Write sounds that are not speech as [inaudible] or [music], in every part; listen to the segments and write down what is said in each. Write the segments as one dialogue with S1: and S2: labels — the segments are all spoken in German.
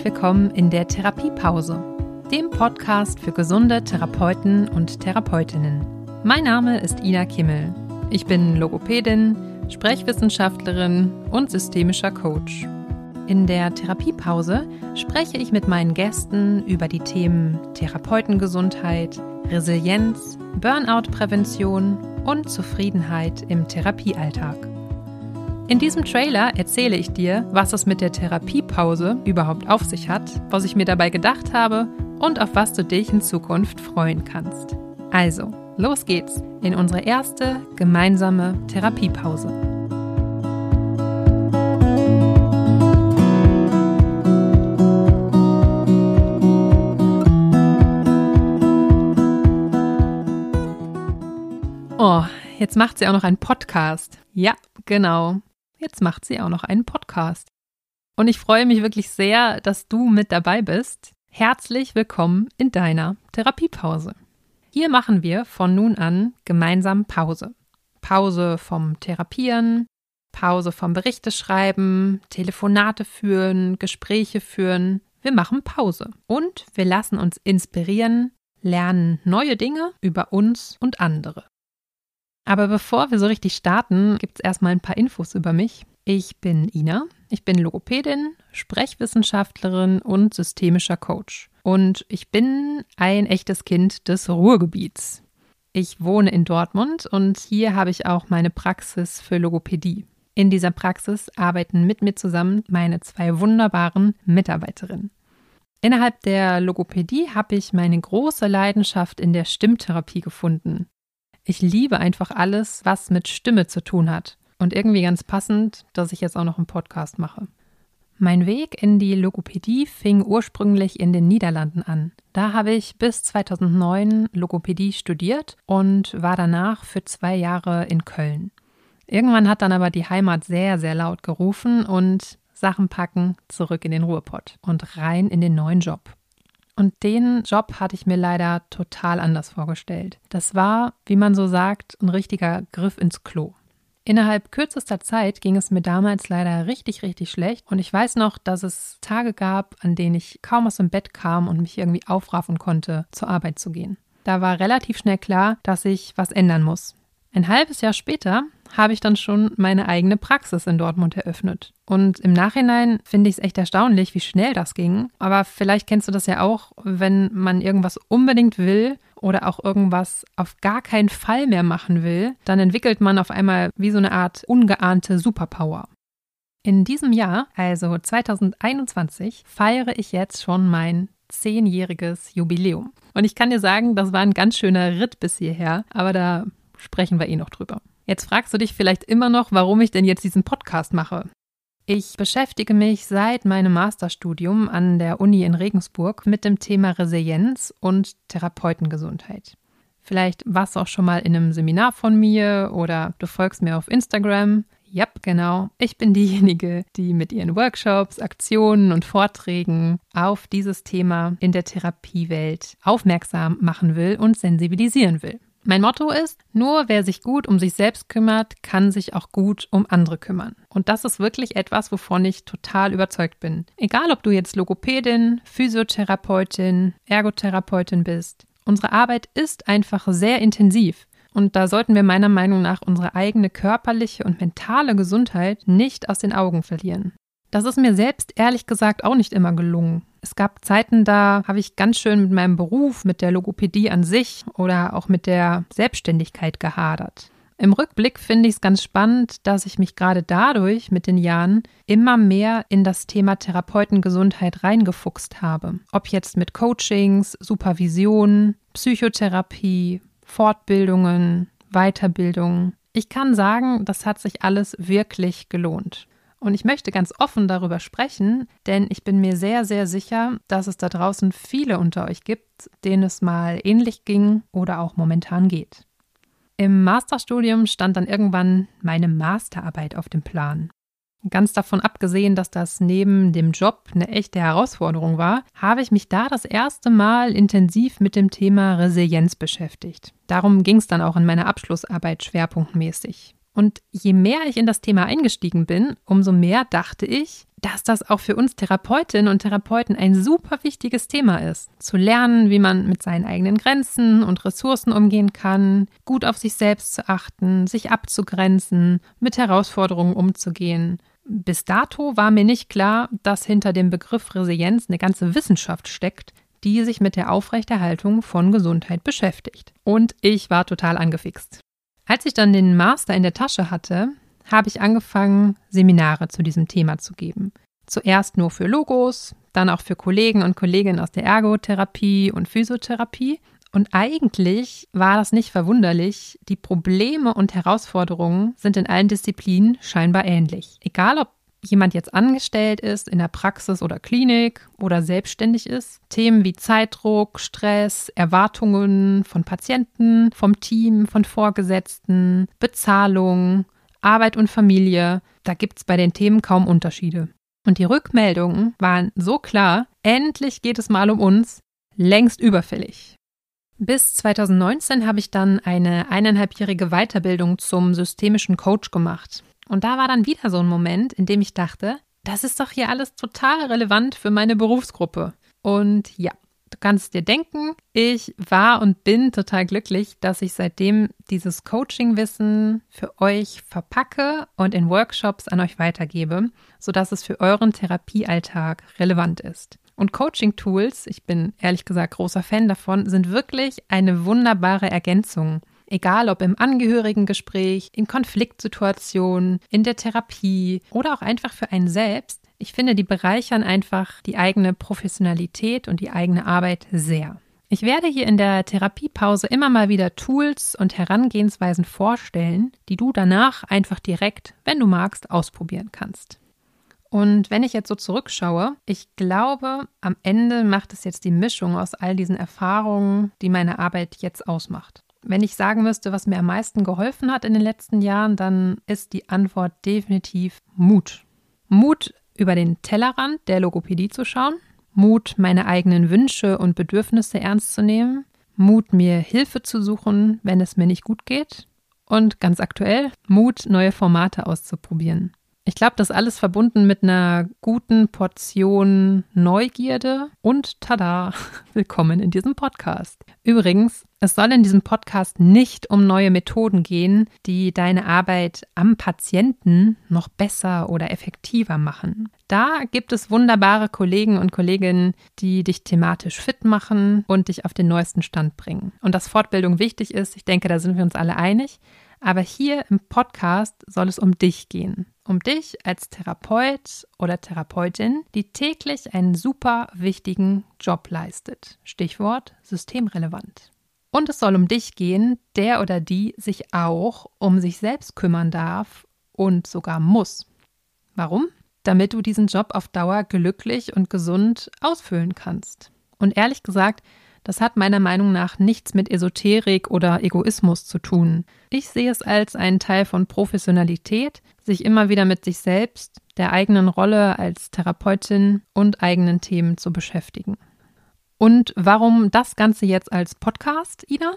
S1: Herzlich willkommen in der Therapiepause, dem Podcast für gesunde Therapeuten und Therapeutinnen. Mein Name ist Ina Kimmel. Ich bin Logopädin, Sprechwissenschaftlerin und systemischer Coach. In der Therapiepause spreche ich mit meinen Gästen über die Themen Therapeutengesundheit, Resilienz, Burnout-Prävention und Zufriedenheit im Therapiealltag. In diesem Trailer erzähle ich dir, was es mit der Therapiepause überhaupt auf sich hat, was ich mir dabei gedacht habe und auf was du dich in Zukunft freuen kannst. Also, los geht's in unsere erste gemeinsame Therapiepause. Oh, jetzt macht sie auch noch einen Podcast. Ja, genau. Jetzt macht sie auch noch einen Podcast. Und ich freue mich wirklich sehr, dass du mit dabei bist. Herzlich willkommen in deiner Therapiepause. Hier machen wir von nun an gemeinsam Pause. Pause vom Therapieren, Pause vom Berichte schreiben, Telefonate führen, Gespräche führen. Wir machen Pause und wir lassen uns inspirieren, lernen neue Dinge über uns und andere. Aber bevor wir so richtig starten, gibt es erstmal ein paar Infos über mich. Ich bin Ina, ich bin Logopädin, Sprechwissenschaftlerin und systemischer Coach. Und ich bin ein echtes Kind des Ruhrgebiets. Ich wohne in Dortmund und hier habe ich auch meine Praxis für Logopädie. In dieser Praxis arbeiten mit mir zusammen meine zwei wunderbaren Mitarbeiterinnen. Innerhalb der Logopädie habe ich meine große Leidenschaft in der Stimmtherapie gefunden. Ich liebe einfach alles, was mit Stimme zu tun hat. Und irgendwie ganz passend, dass ich jetzt auch noch einen Podcast mache. Mein Weg in die Logopädie fing ursprünglich in den Niederlanden an. Da habe ich bis 2009 Logopädie studiert und war danach für zwei Jahre in Köln. Irgendwann hat dann aber die Heimat sehr, sehr laut gerufen und Sachen packen, zurück in den Ruhrpott und rein in den neuen Job. Und den Job hatte ich mir leider total anders vorgestellt. Das war, wie man so sagt, ein richtiger Griff ins Klo. Innerhalb kürzester Zeit ging es mir damals leider richtig, richtig schlecht. Und ich weiß noch, dass es Tage gab, an denen ich kaum aus dem Bett kam und mich irgendwie aufraffen konnte, zur Arbeit zu gehen. Da war relativ schnell klar, dass ich was ändern muss. Ein halbes Jahr später habe ich dann schon meine eigene Praxis in Dortmund eröffnet. Und im Nachhinein finde ich es echt erstaunlich, wie schnell das ging. Aber vielleicht kennst du das ja auch, wenn man irgendwas unbedingt will oder auch irgendwas auf gar keinen Fall mehr machen will, dann entwickelt man auf einmal wie so eine Art ungeahnte Superpower. In diesem Jahr, also 2021, feiere ich jetzt schon mein zehnjähriges Jubiläum. Und ich kann dir sagen, das war ein ganz schöner Ritt bis hierher, aber da sprechen wir eh noch drüber. Jetzt fragst du dich vielleicht immer noch, warum ich denn jetzt diesen Podcast mache. Ich beschäftige mich seit meinem Masterstudium an der Uni in Regensburg mit dem Thema Resilienz und Therapeutengesundheit. Vielleicht warst du auch schon mal in einem Seminar von mir oder du folgst mir auf Instagram. Ja, genau. Ich bin diejenige, die mit ihren Workshops, Aktionen und Vorträgen auf dieses Thema in der Therapiewelt aufmerksam machen will und sensibilisieren will. Mein Motto ist, nur wer sich gut um sich selbst kümmert, kann sich auch gut um andere kümmern. Und das ist wirklich etwas, wovon ich total überzeugt bin. Egal, ob du jetzt Logopädin, Physiotherapeutin, Ergotherapeutin bist. Unsere Arbeit ist einfach sehr intensiv. Und da sollten wir meiner Meinung nach unsere eigene körperliche und mentale Gesundheit nicht aus den Augen verlieren. Das ist mir selbst ehrlich gesagt auch nicht immer gelungen. Es gab Zeiten, da habe ich ganz schön mit meinem Beruf, mit der Logopädie an sich oder auch mit der Selbstständigkeit gehadert. Im Rückblick finde ich es ganz spannend, dass ich mich gerade dadurch mit den Jahren immer mehr in das Thema Therapeutengesundheit reingefuchst habe. Ob jetzt mit Coachings, Supervision, Psychotherapie, Fortbildungen, Weiterbildung. Ich kann sagen, das hat sich alles wirklich gelohnt. Und ich möchte ganz offen darüber sprechen, denn ich bin mir sehr, sehr sicher, dass es da draußen viele unter euch gibt, denen es mal ähnlich ging oder auch momentan geht. Im Masterstudium stand dann irgendwann meine Masterarbeit auf dem Plan. Ganz davon abgesehen, dass das neben dem Job eine echte Herausforderung war, habe ich mich da das erste Mal intensiv mit dem Thema Resilienz beschäftigt. Darum ging es dann auch in meiner Abschlussarbeit schwerpunktmäßig. Und je mehr ich in das Thema eingestiegen bin, umso mehr dachte ich, dass das auch für uns Therapeutinnen und Therapeuten ein super wichtiges Thema ist. Zu lernen, wie man mit seinen eigenen Grenzen und Ressourcen umgehen kann, gut auf sich selbst zu achten, sich abzugrenzen, mit Herausforderungen umzugehen. Bis dato war mir nicht klar, dass hinter dem Begriff Resilienz eine ganze Wissenschaft steckt, die sich mit der Aufrechterhaltung von Gesundheit beschäftigt. Und ich war total angefixt. Als ich dann den Master in der Tasche hatte, habe ich angefangen, Seminare zu diesem Thema zu geben. Zuerst nur für Logos, dann auch für Kollegen und Kolleginnen aus der Ergotherapie und Physiotherapie. Und eigentlich war das nicht verwunderlich. Die Probleme und Herausforderungen sind in allen Disziplinen scheinbar ähnlich. Egal ob jemand jetzt angestellt ist in der Praxis oder Klinik oder selbstständig ist. Themen wie Zeitdruck, Stress, Erwartungen von Patienten, vom Team, von Vorgesetzten, Bezahlung, Arbeit und Familie, da gibt es bei den Themen kaum Unterschiede. Und die Rückmeldungen waren so klar, endlich geht es mal um uns, längst überfällig. Bis 2019 habe ich dann eine eineinhalbjährige Weiterbildung zum systemischen Coach gemacht. Und da war dann wieder so ein Moment, in dem ich dachte, das ist doch hier alles total relevant für meine Berufsgruppe. Und ja, Du kannst dir denken, ich war und bin total glücklich, dass ich seitdem dieses Coaching-Wissen für euch verpacke und in Workshops an euch weitergebe, sodass es für euren Therapiealltag relevant ist. Und Coaching-Tools, ich bin ehrlich gesagt großer Fan davon, sind wirklich eine wunderbare Ergänzung. Egal ob im Angehörigengespräch, in Konfliktsituationen, in der Therapie oder auch einfach für einen selbst, ich finde, die bereichern einfach die eigene Professionalität und die eigene Arbeit sehr. Ich werde hier in der Therapiepause immer mal wieder Tools und Herangehensweisen vorstellen, die du danach einfach direkt, wenn du magst, ausprobieren kannst. Und wenn ich jetzt so zurückschaue, ich glaube, am Ende macht es jetzt die Mischung aus all diesen Erfahrungen, die meine Arbeit jetzt ausmacht. Wenn ich sagen müsste, was mir am meisten geholfen hat in den letzten Jahren, dann ist die Antwort definitiv Mut. Mut, über den Tellerrand der Logopädie zu schauen, Mut, meine eigenen Wünsche und Bedürfnisse ernst zu nehmen, Mut, mir Hilfe zu suchen, wenn es mir nicht gut geht und ganz aktuell, Mut, neue Formate auszuprobieren. Ich glaube, das alles verbunden mit einer guten Portion Neugierde und tada, [laughs] willkommen in diesem Podcast. Übrigens, es soll in diesem Podcast nicht um neue Methoden gehen, die deine Arbeit am Patienten noch besser oder effektiver machen. Da gibt es wunderbare Kollegen und Kolleginnen, die dich thematisch fit machen und dich auf den neuesten Stand bringen. Und dass Fortbildung wichtig ist, ich denke, da sind wir uns alle einig. Aber hier im Podcast soll es um dich gehen. Um dich als Therapeut oder Therapeutin, die täglich einen super wichtigen Job leistet. Stichwort systemrelevant. Und es soll um dich gehen, der oder die sich auch um sich selbst kümmern darf und sogar muss. Warum? Damit du diesen Job auf Dauer glücklich und gesund ausfüllen kannst. Und ehrlich gesagt, das hat meiner Meinung nach nichts mit Esoterik oder Egoismus zu tun. Ich sehe es als einen Teil von Professionalität, sich immer wieder mit sich selbst, der eigenen Rolle als Therapeutin und eigenen Themen zu beschäftigen. Und warum das Ganze jetzt als Podcast, Ida?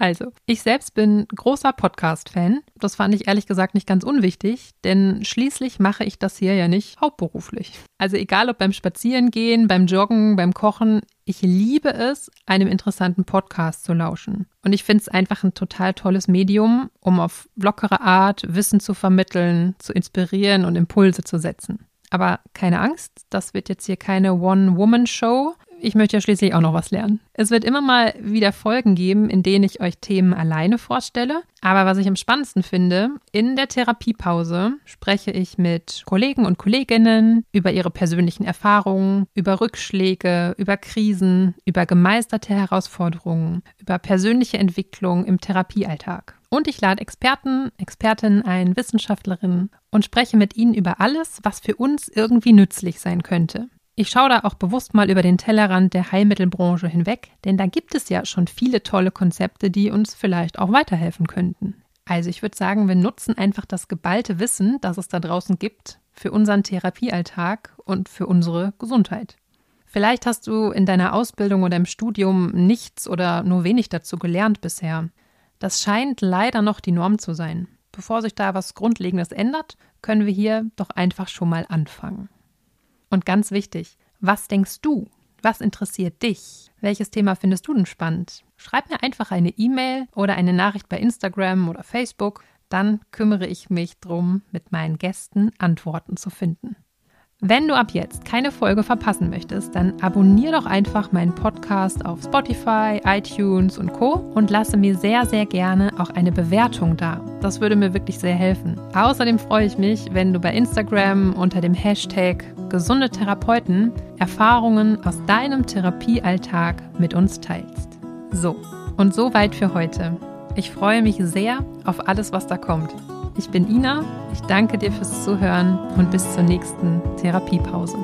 S1: Also, ich selbst bin großer Podcast-Fan. Das fand ich ehrlich gesagt nicht ganz unwichtig, denn schließlich mache ich das hier ja nicht hauptberuflich. Also egal ob beim Spazierengehen, beim Joggen, beim Kochen, ich liebe es, einem interessanten Podcast zu lauschen. Und ich finde es einfach ein total tolles Medium, um auf lockere Art Wissen zu vermitteln, zu inspirieren und Impulse zu setzen. Aber keine Angst, das wird jetzt hier keine One-Woman-Show, ich möchte ja schließlich auch noch was lernen. Es wird immer mal wieder Folgen geben, in denen ich euch Themen alleine vorstelle. Aber was ich am spannendsten finde, in der Therapiepause spreche ich mit Kollegen und Kolleginnen über ihre persönlichen Erfahrungen, über Rückschläge, über Krisen, über gemeisterte Herausforderungen, über persönliche Entwicklung im Therapiealltag. Und ich lade Experten, Expertinnen ein, Wissenschaftlerinnen und spreche mit ihnen über alles, was für uns irgendwie nützlich sein könnte. Ich schaue da auch bewusst mal über den Tellerrand der Heilmittelbranche hinweg, denn da gibt es ja schon viele tolle Konzepte, die uns vielleicht auch weiterhelfen könnten. Also ich würde sagen, wir nutzen einfach das geballte Wissen, das es da draußen gibt, für unseren Therapiealltag und für unsere Gesundheit. Vielleicht hast du in deiner Ausbildung oder im Studium nichts oder nur wenig dazu gelernt bisher. Das scheint leider noch die Norm zu sein. bevor sich da was Grundlegendes ändert, können wir hier doch einfach schon mal anfangen. Und ganz wichtig, was denkst du? Was interessiert dich? Welches Thema findest du denn spannend? Schreib mir einfach eine E-Mail oder eine Nachricht bei Instagram oder Facebook. Dann kümmere ich mich darum, mit meinen Gästen Antworten zu finden. Wenn du ab jetzt keine Folge verpassen möchtest, dann abonniere doch einfach meinen Podcast auf Spotify, iTunes und Co. und lasse mir sehr, sehr gerne auch eine Bewertung da. Das würde mir wirklich sehr helfen. Außerdem freue ich mich, wenn du bei Instagram unter dem Hashtag gesunde Therapeuten Erfahrungen aus deinem Therapiealltag mit uns teilst. So, und soweit für heute. Ich freue mich sehr auf alles, was da kommt. Ich bin Ina, ich danke dir fürs Zuhören und bis zur nächsten Therapiepause.